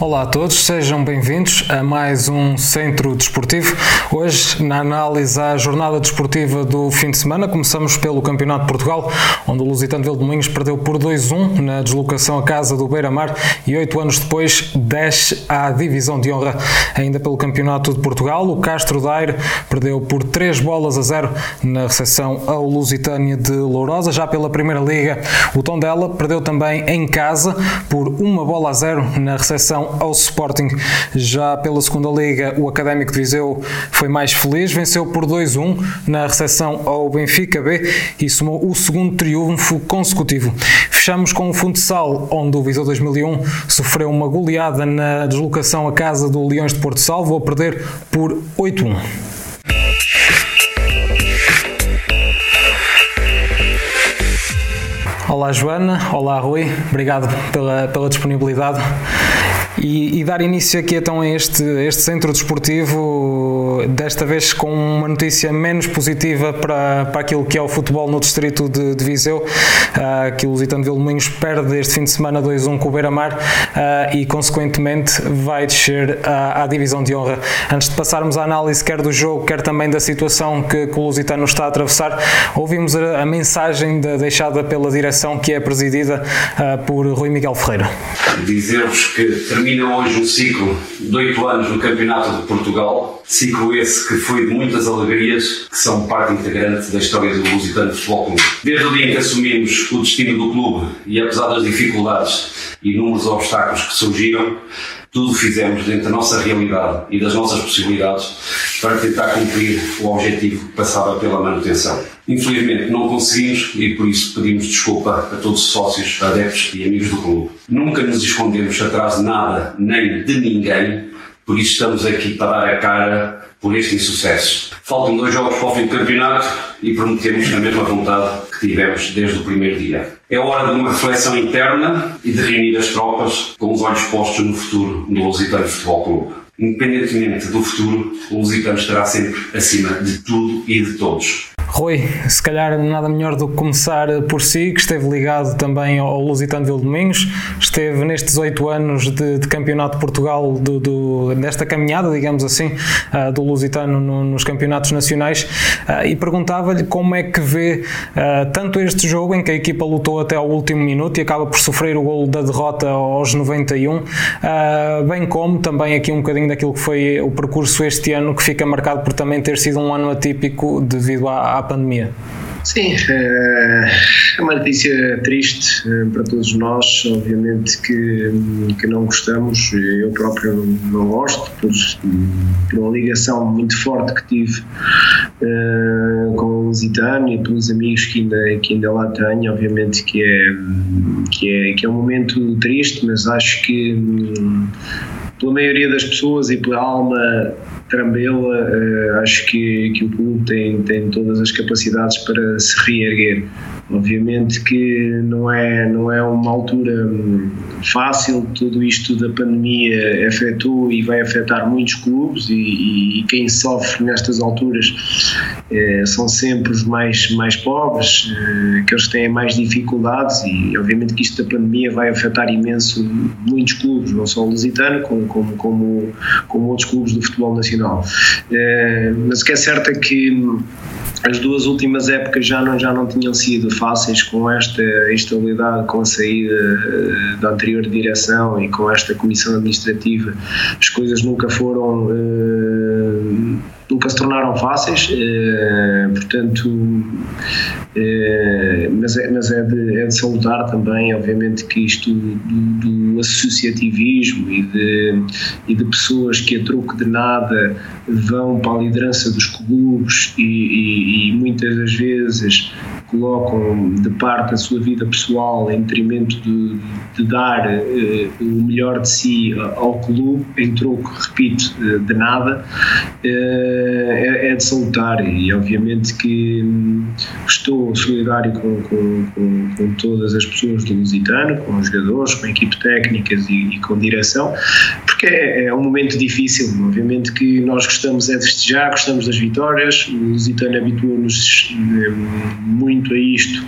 Olá a todos, sejam bem-vindos a mais um Centro Desportivo. Hoje, na análise à jornada desportiva do fim de semana, começamos pelo Campeonato de Portugal, onde o Lusitano de Vildomingos perdeu por 2-1 na deslocação à casa do Beira-Mar e oito anos depois desce à divisão de honra. Ainda pelo Campeonato de Portugal, o Castro Daire perdeu por 3 bolas a 0 na recepção ao Lusitânia de Lourosa. Já pela Primeira Liga, o Tondela perdeu também em casa por uma bola a 0 na recepção ao Sporting. Já pela segunda liga, o Académico de Viseu foi mais feliz, venceu por 2-1 na recepção ao Benfica B e somou o segundo triunfo consecutivo. Fechamos com o futsal, onde o Viseu 2001 sofreu uma goleada na deslocação à casa do Leões de Porto Salvo, a perder por 8-1. Olá Joana, olá Rui, obrigado pela, pela disponibilidade. E, e, dar início aqui então a este, este centro desportivo, desta vez com uma notícia menos positiva para, para aquilo que é o futebol no distrito de, de Viseu, uh, que o Lusitano de Vilmoinhos perde este fim de semana 2-1 com o Beira-Mar uh, e consequentemente vai descer à, à, divisão de honra. Antes de passarmos à análise quer do jogo, quer também da situação que, que o Lusitano está a atravessar, ouvimos a, a mensagem de, deixada pela direção que é presidida uh, por Rui Miguel Ferreira. Dizer-vos que termina hoje um ciclo de oito anos no Campeonato de Portugal, ciclo esse que foi de muitas alegrias, que são parte integrante da história do Lusitano Futebol Clube. Desde o dia em que assumimos o destino do clube e apesar das dificuldades e inúmeros obstáculos que surgiram, tudo fizemos dentro da nossa realidade e das nossas possibilidades para tentar cumprir o objetivo que passava pela manutenção. Infelizmente não conseguimos e por isso pedimos desculpa a todos os sócios, adeptos e amigos do clube. Nunca nos escondemos atrás de nada nem de ninguém, por isso estamos aqui para dar a cara por este insucesso. Faltam dois jogos para o fim do campeonato e prometemos a mesma vontade que tivemos desde o primeiro dia. É hora de uma reflexão interna e de reunir as tropas com os olhos postos no futuro do Lusitano Futebol Clube. Independentemente do futuro, o Lusitano estará sempre acima de tudo e de todos. Rui, se calhar nada melhor do que começar por si, que esteve ligado também ao Lusitano Vil Domingos, esteve nestes oito anos de, de, Campeonato de Portugal, do, do, desta caminhada, digamos assim, uh, do Lusitano no, nos campeonatos nacionais, uh, e perguntava-lhe como é que vê uh, tanto este jogo, em que a equipa lutou até ao último minuto e acaba por sofrer o gol da derrota aos 91, bem como também aqui um bocadinho daquilo que foi o percurso este ano, que fica marcado por também ter sido um ano atípico devido à, à pandemia? Sim, eh, é uma notícia triste eh, para todos nós, obviamente que, que não gostamos, eu próprio não gosto, por, por uma ligação muito forte que tive uh, com o Lusitano e pelos amigos que ainda, que ainda lá tenho, obviamente que é, que, é, que é um momento triste, mas acho que hum, pela maioria das pessoas e pela alma Trambela, uh, acho que, que o clube tem, tem todas as capacidades para se reerguer. Obviamente que não é, não é uma altura hum, fácil, tudo isto da pandemia afetou e vai afetar muitos clubes e, e, e quem sofre nestas alturas eh, são sempre os mais, mais pobres, eh, aqueles que têm mais dificuldades e obviamente que isto da pandemia vai afetar imenso muitos clubes, não só o Lusitano, como, como, como, como outros clubes do futebol nacional. Eh, mas o que é certo é que as duas últimas épocas já não, já não tinham sido fáceis com esta instabilidade, com a saída uh, da anterior direção e com esta comissão administrativa. As coisas nunca foram. Uh, nunca se tornaram fáceis, portanto, mas, é, mas é, de, é de também, obviamente, que isto do, do associativismo e de, e de pessoas que a troco de nada vão para a liderança dos clubes e, e, e muitas das vezes colocam de parte a sua vida pessoal em detrimento de, de dar uh, o melhor de si ao clube, em troco, repito, de nada, uh, é, é, de salutar e obviamente que hum, estou estou solidário com, com, com, com, todas as pessoas do Lusitano, com os jogadores, com a equipe técnicas e, e com direção, porque é, é, um momento difícil. Obviamente que nós gostamos é de festejar, gostamos das vitórias. O Lusitano habituou-nos eh, muito a isto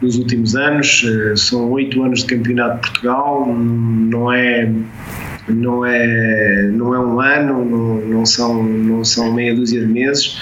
nos últimos anos. Eh, são oito anos de campeonato de Portugal, não é não é, não é um ano, não, não, são, não são meia dúzia de meses.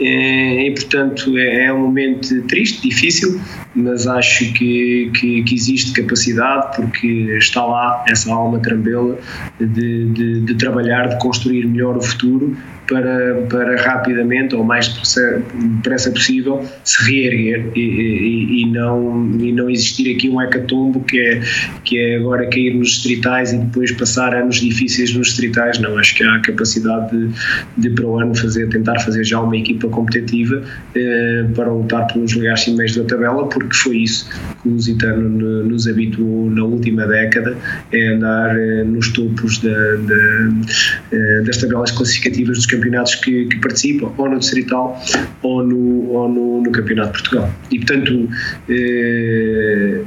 E, e portanto é, é, um momento triste, difícil, mas acho que, que, que, existe capacidade porque está lá essa alma trambela de, de, de trabalhar, de construir melhor o futuro para, para rapidamente ou mais depressa possível se reerguer e, e, e, não, e não existir aqui um hecatombo que é, que é agora cair nos distritais e depois passar anos difíceis nos distritais. Não, acho que há a capacidade de, de para o ano fazer, tentar fazer já uma equipa competitiva eh, para lutar pelos lugares cimeiros da tabela, porque foi isso que o Lusitano nos habituou na última década, é andar eh, nos topos da, da, eh, das tabelas classificativas dos campeonatos que, que, participam, ou no Distrital ou no, ou no, no Campeonato de Portugal. E, portanto, eh,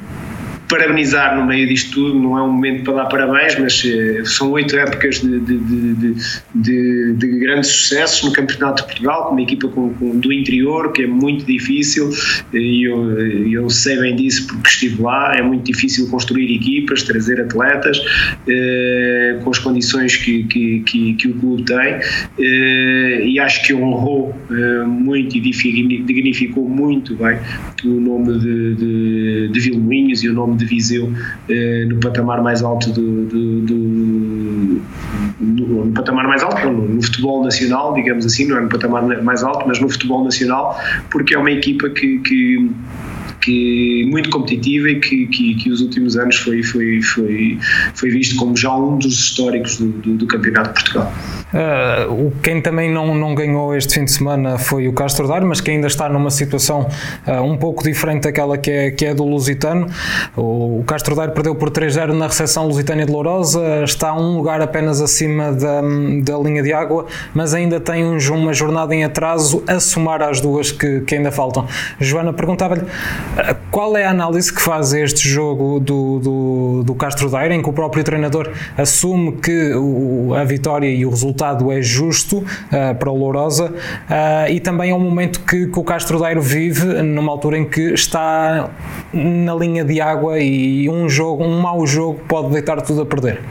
parabenizar no meio disto tudo, não é um momento para dar parabéns, mas eh, são oito épocas de, de, de, de, de grandes sucessos no Campeonato de Portugal, com uma equipa com, com, do interior, que é muito difícil, e eu, eu sei bem disso porque estive lá, é muito difícil construir equipas, trazer atletas, eh, com as condições que, que, que, que, o clube tem, eh, e acho que honrou eh, muito e dignificou muito bem o nome de, de, de Vilmoinhos e o nome de Viseu eh, no patamar mais alto do, do, do no, no, patamar mais alto, no, no, futebol nacional, digamos assim, não é no patamar mais alto, mas no futebol nacional, porque é uma equipa que, que que muito competitiva e que, que, que, os últimos anos foi, foi, foi, foi visto como já um dos históricos do, do, do Campeonato de Portugal. Uh, quem também não, não ganhou este fim de semana foi o Castro Daire, mas que ainda está numa situação uh, um pouco diferente daquela que é, que é do Lusitano. O, Castro Daire perdeu por 3-0 na recepção Lusitânia de Lourosa, está um lugar apenas acima da, da linha de água, mas ainda tem um, uma jornada em atraso a somar às duas que, que ainda faltam. Joana, perguntava-lhe qual é a análise que faz este jogo do, do, do Castro Daire, em que o próprio treinador assume que o, a vitória e o resultado é justo uh, para o Lourosa uh, e também é um momento que, que o Castro Dairo vive numa altura em que está na linha de água e um jogo, um mau jogo pode deitar tudo a perder.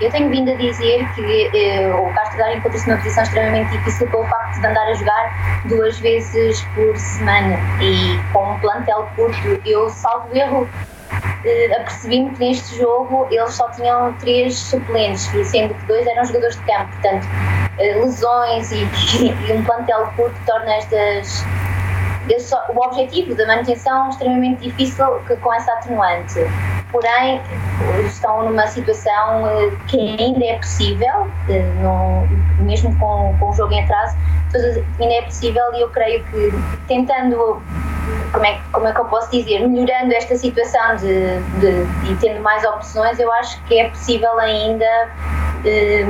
Eu tenho vindo a dizer que eh, o Castro Dairo encontra-se numa posição extremamente difícil pelo facto de andar a jogar duas vezes por semana e com um plantel curto. Eu, salvo erro, uh, apercebi-me que neste jogo eles só tinham três suplentes, sendo que dois eram jogadores de campo, portanto, uh, lesões e, e, um plantel curto torna estas. Só, o objetivo da manutenção é extremamente difícil que, com essa atenuante. Porém, estão numa situação uh, que ainda é possível, no, mesmo com, com o jogo em atraso, ainda é possível e eu creio que tentando como é, como é que eu posso dizer, melhorando esta situação de, de, e tendo mais opções, eu acho que é possível ainda eh,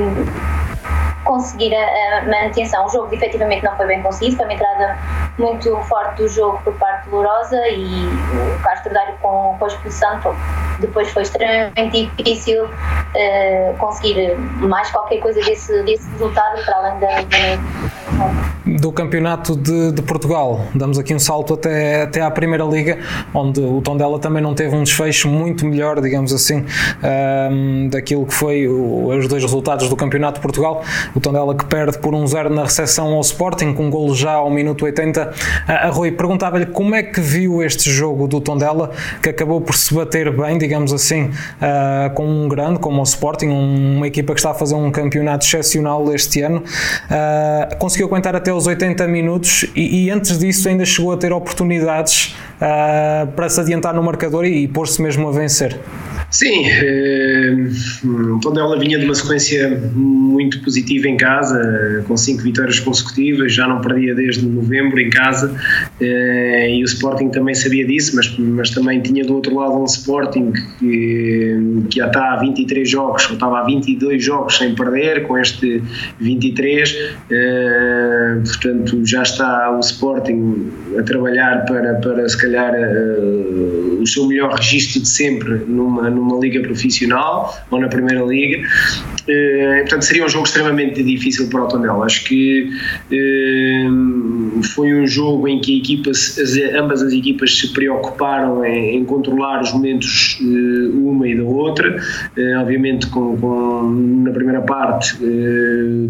conseguir a, a, manutenção. O jogo efetivamente não foi bem conseguido, foi uma entrada muito forte do jogo por parte de Lourosa e o Castro Dário com, com a expulsão depois foi extremamente difícil uh, conseguir mais qualquer coisa desse, desse resultado para além da, da do Campeonato de, de, Portugal. Damos aqui um salto até, até à Primeira Liga, onde o Tondela também não teve um desfecho muito melhor, digamos assim, um, daquilo que foi o, os dois resultados do Campeonato de Portugal. O Tondela que perde por 1-0 um na recepção ao Sporting, com um golo já ao minuto 80. A, a Rui perguntava-lhe como é que viu este jogo do Tondela, que acabou por se bater bem, digamos assim, uh, com um grande como o Sporting, um, uma equipa que está a fazer um campeonato excepcional este ano. Conseguiu aguentar até aos 80 minutos e, e, antes disso ainda chegou a ter oportunidades para se adiantar no marcador e, e pôr-se mesmo a vencer. Sim, eh, toda ela vinha de uma sequência muito positiva em casa, com cinco vitórias consecutivas, já não perdia desde novembro em casa, eh, e o Sporting também sabia disso, mas, mas também tinha do outro lado um Sporting que, que já está há 23 jogos, ou estava há 22 jogos sem perder, com este 23, eh, portanto já está o Sporting a trabalhar para, para se calhar o seu melhor registro de sempre numa numa liga profissional ou na primeira liga. Uh, portanto, seria um jogo extremamente difícil para o Tondela. Acho que foi um jogo em que a equipa, as, ambas as equipas se preocuparam em, em controlar os momentos uh, uma e da outra. Obviamente, com, com, na primeira parte,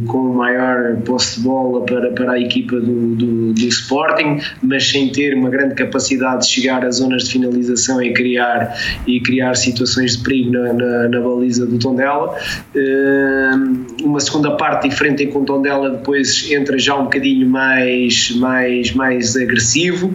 com maior posse de bola para, para a equipa do, do, do Sporting, mas sem ter uma grande capacidade de chegar às zonas de finalização e criar, e criar situações de perigo na, na, na baliza do Tondela. Uh, uma segunda parte diferente em que o Tondela depois entra já um bocadinho mais, mais, mais agressivo.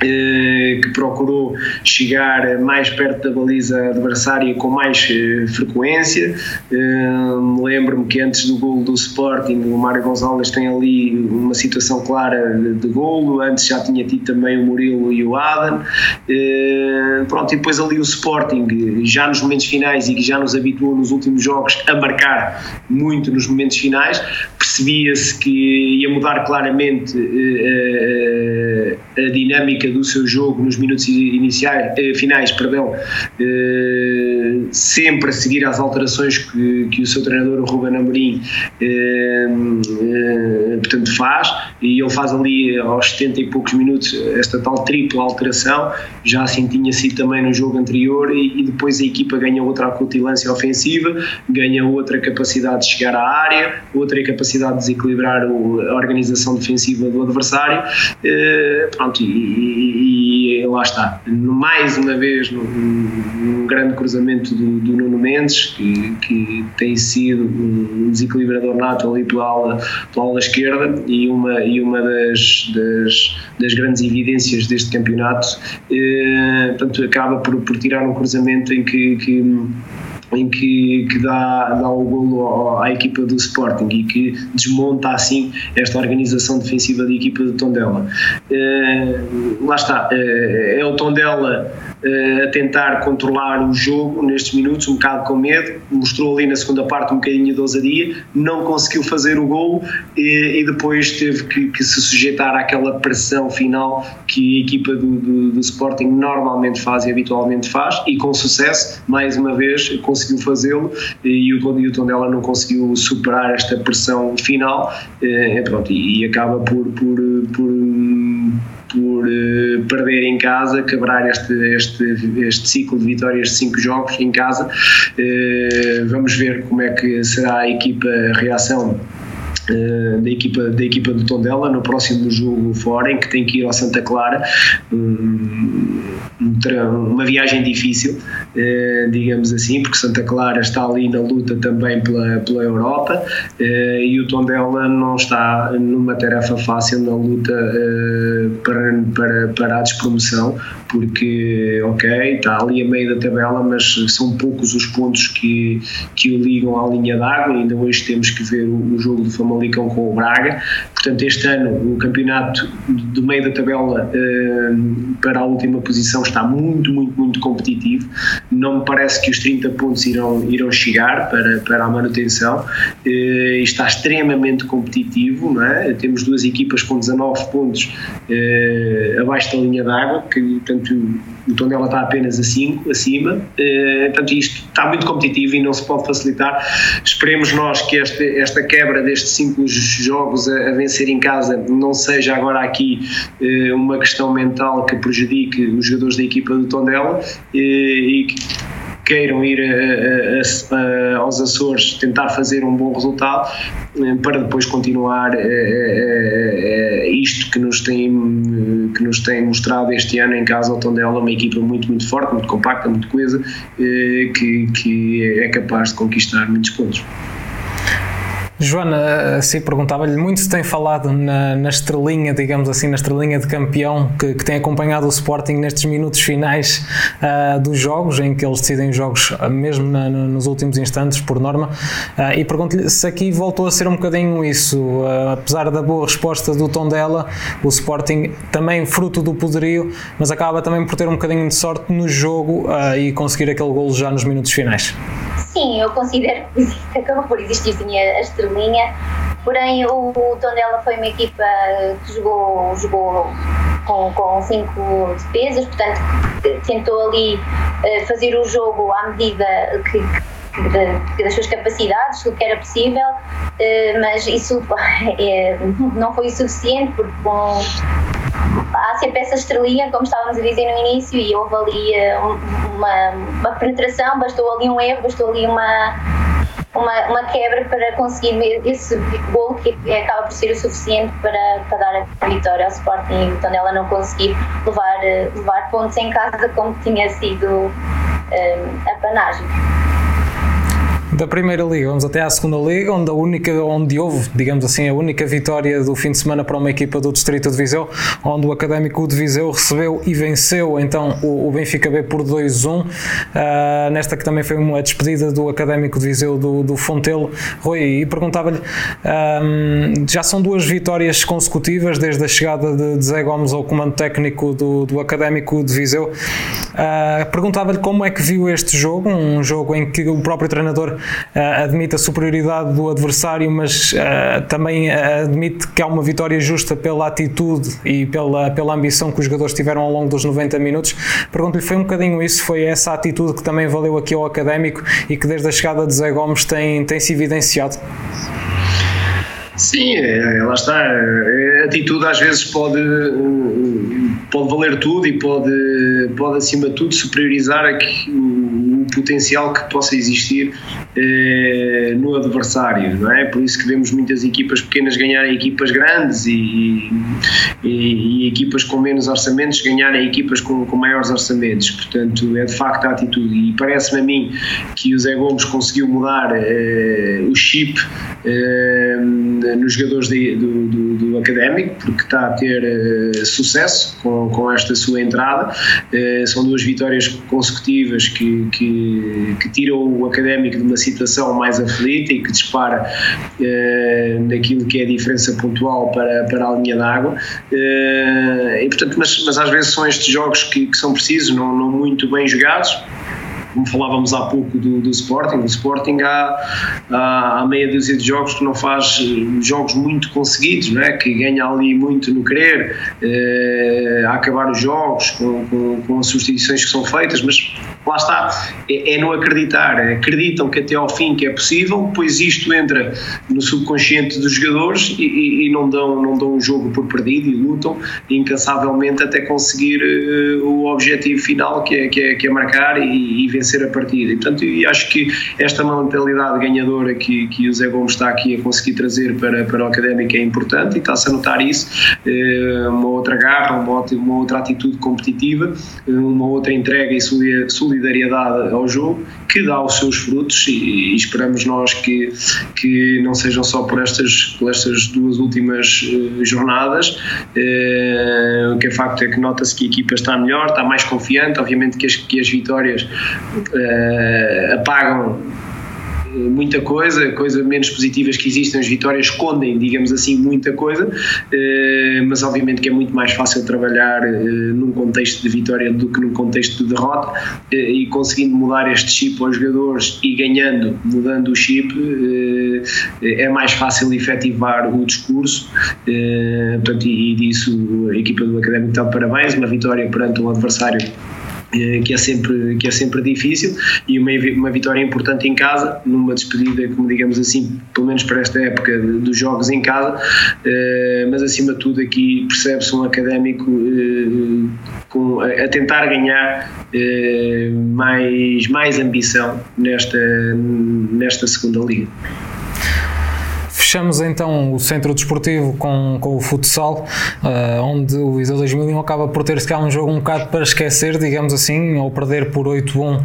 Eh, que procurou chegar mais perto da baliza adversária com mais eh, frequência. Eh, lembro-me que antes do gol do Sporting, o Mário Gonçalves tem ali uma situação clara de golo, antes já tinha tido também o Murilo e o Adam. Pronto, e depois ali o Sporting, já nos momentos finais e que já nos habituou nos últimos jogos a marcar muito nos momentos finais, percebia-se que ia mudar claramente a dinâmica do seu jogo nos minutos iniciais, eh, finais, perdão, eh, sempre a seguir às alterações que, que o seu treinador, o Ruben Amorim, eh, eh, portanto faz, e ele faz ali aos 70 e poucos minutos esta tal tripla alteração, já assim tinha sido também no jogo anterior, e, e depois a equipa ganha outra acutilância ofensiva, ganha outra capacidade de chegar à área, outra capacidade de desequilibrar o, a organização defensiva do adversário, eh, pronto, e, lá está. Mais uma vez, num, grande cruzamento do, do Nuno Mendes, que, que, tem sido um desequilibrador nato ali pela ala, pela ala esquerda e uma, e uma das, das, das grandes evidências deste campeonato. Eh, portanto, acaba por, por tirar um cruzamento em que, que em que, que dá, dá o golo à equipa do Sporting e que desmonta assim esta organização defensiva da equipa do Tondela. Uh, lá está, uh, é o Tondela a tentar controlar o jogo nestes minutos, um bocado com medo, mostrou ali na segunda parte um bocadinho de ousadia, não conseguiu fazer o golo e, e depois teve que, que, se sujeitar àquela pressão final que a equipa do, do, do Sporting normalmente faz e habitualmente faz e com sucesso, mais uma vez, conseguiu fazê-lo e o, e o Tondela não conseguiu superar esta pressão final eh, pronto, e, e acaba por, por, por por uh, perder em casa, quebrar este, este, este ciclo de vitórias de cinco jogos em casa. Uh, vamos ver como é que será a equipa, a reação Uh, da, equipa, da equipa do Tondela no próximo jogo fora, em que tem que ir ao Santa Clara. Um, uma viagem difícil, uh, digamos assim, porque Santa Clara está ali na luta também pela, pela Europa uh, e o Tondela não está numa tarefa fácil na luta para, para, para a despromoção, porque, ok, está ali a meio da tabela, mas são poucos os pontos que, que o ligam à linha d'água. Ainda hoje temos que ver o, o jogo do Famalicão com o Braga. Portanto, este ano o campeonato do meio da tabela eh, para a última posição está muito, muito, muito competitivo. Não me parece que os 30 pontos irão, irão chegar para, para a manutenção. Eh, está extremamente competitivo, não é? Temos duas equipas com 19 pontos eh, abaixo da linha d'água, que, portanto o Tondela está apenas a 5 acima, uh, portanto isto está muito competitivo e não se pode facilitar. Esperemos nós que este, esta quebra destes 5 jogos a, a, vencer em casa não seja agora aqui uh, uma questão mental que prejudique os jogadores da equipa do Tondela uh, e que queiram ir a, a, a, aos Açores tentar fazer um bom resultado eh, para depois continuar eh, eh, isto que nos tem que nos tem mostrado este ano em casa ao Tondela uma equipa muito muito forte muito compacta muito coesa que, que é capaz de conquistar muitos pontos Joana, assim perguntava-lhe, muito se tem falado na, na, estrelinha, digamos assim, na estrelinha de campeão que, que tem acompanhado o Sporting nestes minutos finais uh, dos jogos, em que eles decidem os jogos uh, mesmo na, nos últimos instantes, por norma, uh, e pergunto-lhe se aqui voltou a ser um bocadinho isso, apesar da boa resposta do tom dela, o Sporting também fruto do poderio, mas acaba também por ter um bocadinho de sorte no jogo e conseguir aquele golo já nos minutos finais. Sim, eu considero que acabou por existir sim a, estrelinha, porém o, o Tondela foi uma equipa que jogou, jogou com, com cinco defesas, portanto tentou ali uh, fazer o jogo à medida que, que das suas capacidades, do que era possível, uh, mas isso é, não foi o suficiente porque há sempre essa estrelinha, como estávamos a dizer no início, e houve ali eh, uma, uma penetração, bastou ali um erro, bastou ali uma, uma, uma, quebra para conseguir esse gol que acaba por ser o suficiente para, para dar a vitória ao Sporting. Então ela não conseguir levar, eh, levar pontos em casa como tinha sido um, eh, a panagem da Primeira Liga, vamos até à Segunda Liga, onde a única, onde houve, digamos assim, a única vitória do fim de semana para uma equipa do Distrito de Viseu, onde o Académico de Viseu recebeu e venceu então o, o Benfica B por 2-1. Uh, ah, nesta que também foi uma despedida do Académico de Viseu do, do Fontelo. Rui, e perguntava-lhe, um, já são duas vitórias consecutivas desde a chegada de, Zé Gomes ao comando técnico do, do Académico de Viseu. Uh, perguntava-lhe como é que viu este jogo, um jogo em que o próprio treinador admite a superioridade do adversário, mas uh, também admite que há uma vitória justa pela atitude e pela, pela ambição que os jogadores tiveram ao longo dos 90 minutos. Pergunto-lhe, foi um bocadinho isso, foi essa atitude que também valeu aqui ao académico e que desde a chegada de Zé Gomes tem, tem se evidenciado? Sim, é, lá está. A atitude às vezes pode, pode valer tudo e pode, pode acima de tudo superiorizar aqui, o, o potencial que possa existir eh, no adversário, não é? Por isso que vemos muitas equipas pequenas ganharem equipas grandes e, e, e equipas com menos orçamentos ganharem equipas com, com, maiores orçamentos. Portanto, é de facto a atitude. E parece-me a mim que o Zé Gomes conseguiu mudar o chip nos jogadores de, do, do, do, académico, porque está a ter eh, sucesso com, com esta sua entrada. Eh, são duas vitórias consecutivas que, que, que, tiram o académico de uma situação mais aflita e que dispara eh, naquilo que é a diferença pontual para, para a linha d'água. e, portanto, mas, mas às vezes são estes jogos que, que são precisos, não, não muito bem jogados como falávamos há pouco do, do Sporting, o Sporting há, há, há, meia dúzia de jogos que não faz eh, jogos muito conseguidos, não é? que ganha ali muito no querer, eh, a acabar os jogos com, com, com, as substituições que são feitas, mas lá está, é, é não acreditar, acreditam que até ao fim que é possível, pois isto entra no subconsciente dos jogadores e, e, e não, dão, não dão o jogo por perdido e lutam incansavelmente até conseguir uh, o objetivo final que é, que é, que é marcar e, e vencer a partida. E, portanto, eu acho que esta mentalidade ganhadora que, que o Zé Gomes está aqui a conseguir trazer para, para o Académico é importante e está-se a notar isso. Eh, uma outra garra, uma uma outra atitude competitiva, eh, uma outra entrega e solidariedade ao jogo que dá os seus frutos e, e esperamos nós que, que não sejam só por estas, por estas duas últimas uh, jornadas. Uh, o que é facto é que nota-se que a equipa está melhor, está mais confiante, obviamente que as, que as vitórias uh, apagam muita coisa, coisas menos positivas que existem, as vitórias escondem, digamos assim, muita coisa, eh, mas obviamente que é muito mais fácil trabalhar eh, num contexto de vitória do que num contexto de derrota eh, e conseguindo mudar este chip aos jogadores e ganhando, mudando o chip, é mais fácil efetivar o discurso, portanto, e disso a equipa do Académico está de parabéns, uma vitória perante um adversário que é sempre que é sempre difícil e uma, uma vitória importante em casa numa despedida como digamos assim pelo menos para esta época dos jogos em casa eh, mas acima de tudo aqui percebe-se um académico eh, com, a tentar ganhar mais mais ambição nesta nesta segunda liga fechamos então o centro desportivo com, com o futsal, uh, onde o Viseu 2001 acaba por ter se um jogo um bocado para esquecer, digamos assim, ao perder por 8-1 uh,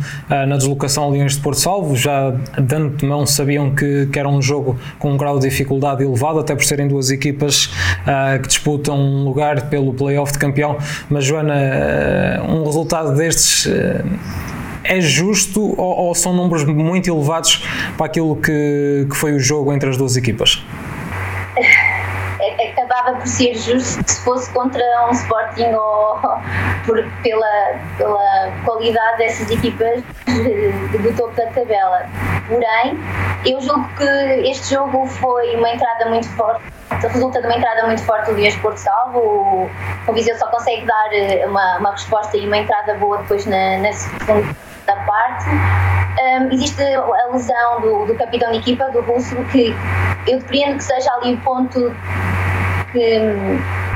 na deslocação a Leões de Porto Salvo. Já de antemão sabiam que, que era um jogo com um grau de dificuldade elevado, até por serem duas equipas uh, que disputam um lugar pelo playoff de campeão. Mas, Joana, um resultado destes é justo ou, ou, são números muito elevados para aquilo que, que foi o jogo entre as duas equipas? É, acabava por ser justo se fosse contra um Sporting ou por, pela, pela qualidade dessas equipas do topo da tabela. Porém, eu julgo que este jogo foi uma entrada muito forte resulta de uma entrada muito forte do Dias Porto Salvo. O, o Viseu só consegue dar uma, uma resposta e uma entrada boa depois na, na segunda da parte. Um, existe a lesão do, do capitão de equipa, do Russo, que eu depreendo que seja ali o ponto que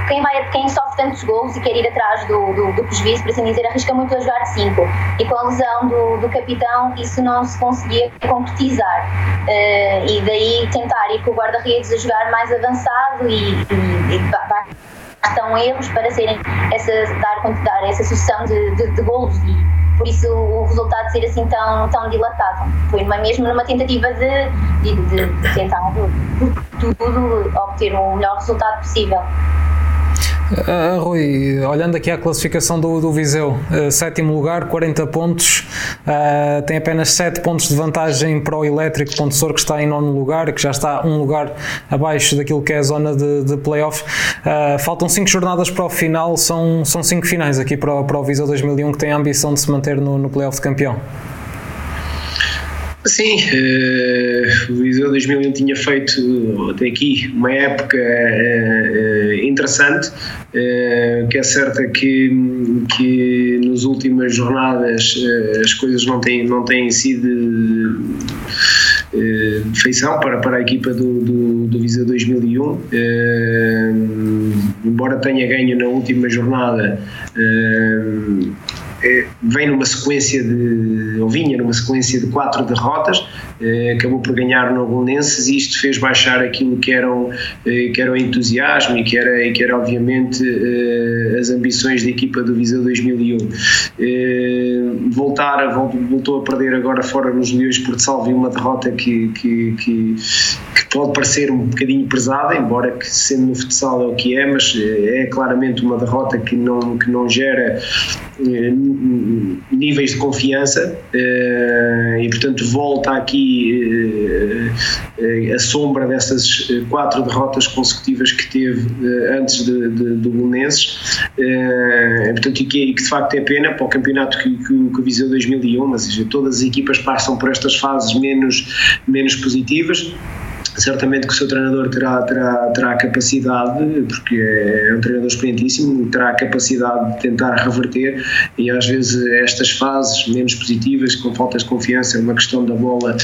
quem, vai, quem sofre tantos gols e quer ir atrás do, do, do prejuízo, por assim dizer, arrisca muito a jogar de 5. E com a lesão do, do capitão, isso não se conseguia concretizar. Uh, e daí tentar ir com o guarda-redes a jogar mais avançado e, e, e bastam erros para serem essa, dar, dar essa sucessão de, de, de golos e por isso o resultado ser assim tão, tão dilatado. Foi numa, mesmo numa tentativa de, de, de tentar, por tudo, obter o melhor resultado possível. Uh, Rui, olhando aqui à classificação do, do Viseu, uh, sétimo lugar, 40 pontos, uh, tem apenas 7 pontos de vantagem para o Elétrico Pontessor, que está em nono lugar, que já está um lugar abaixo daquilo que é a zona de, de playoff. faltam 5 jornadas para o final, são 5 finais aqui para, para o Viseu 2001, que tem a ambição de se manter no, no playoff de campeão. Sim, o Viseu 2001 tinha feito até aqui uma época uh, interessante, uh, que é certa que, que nas últimas jornadas as coisas não têm, não têm sido de feição para, para a equipa do, do, do Viseu 2001. embora tenha ganho na última jornada é, vem numa sequência de, ou vinha numa sequência de quatro derrotas, eh, acabou por ganhar no Belenenses e isto fez baixar aquilo que eram, eh, que era o entusiasmo e que era, que era obviamente eh, as ambições da equipa do Viseu 2001. Voltar, voltou a perder agora fora nos Leões Porto Salvo uma derrota que, que, que pode parecer um bocadinho pesada, embora que sendo no futsal é o que é, mas é claramente uma derrota que não, que não gera níveis de confiança eh, e portanto volta aqui eh, a sombra dessas quatro derrotas consecutivas que teve eh, antes de, de, do Belenenses. Portanto e que, e que, de facto é pena para o campeonato que, que, que visou 2001 mas todas as equipas passam por estas fases menos, menos positivas certamente que o seu treinador terá, terá, terá capacidade, porque é um treinador experientíssimo, terá a capacidade de tentar reverter e às vezes estas fases menos positivas, com faltas de confiança, uma questão da bola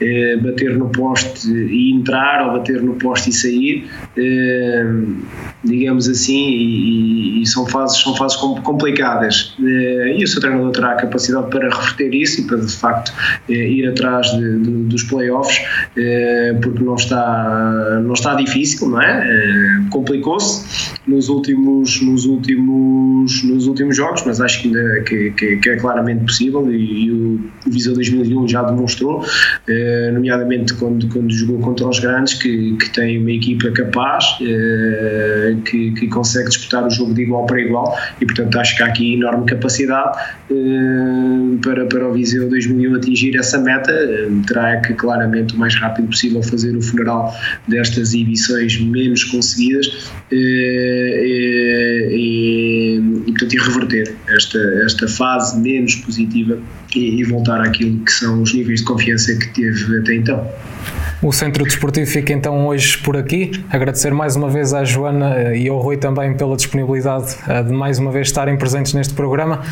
eh, bater no poste e entrar ou bater no poste e sair, eh, digamos assim, e, e, são fases, são fases complicadas eh, e o seu treinador terá a capacidade para reverter isso e para de facto eh, ir atrás de, de, dos playoffs, eh, porque não está, não está difícil, não é? Complicou-se nos últimos, nos, últimos, nos últimos jogos, mas acho que, ainda, que, que, que é claramente possível e, e o Viseu 2001 já demonstrou, eh, nomeadamente quando, quando jogou contra os grandes, que, que tem uma equipa capaz, eh, que, que consegue disputar o jogo de igual para igual e, portanto, acho que há aqui enorme capacidade para, para o Viseu 2001 atingir essa meta. Terá que, claramente, o mais rápido possível fazer o funeral destas exibições menos conseguidas eh, e, e, e, portanto, e reverter esta, esta fase menos positiva e, e voltar àquilo que são os níveis de confiança que teve até então. O Centro Desportivo fica então hoje por aqui. Agradecer mais uma vez à Joana eh, e ao Rui também pela disponibilidade eh, de mais uma vez estarem presentes neste programa.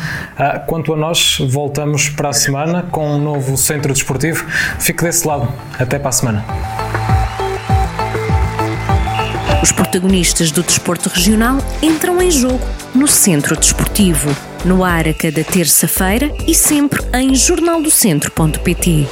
Quanto a nós, voltamos para a semana com um novo Centro Desportivo. Fique desse lado. Até para a semana. Os protagonistas do desporto regional entram em jogo no Centro Desportivo, no ar a cada terça-feira e sempre em jornaldocentro.pt.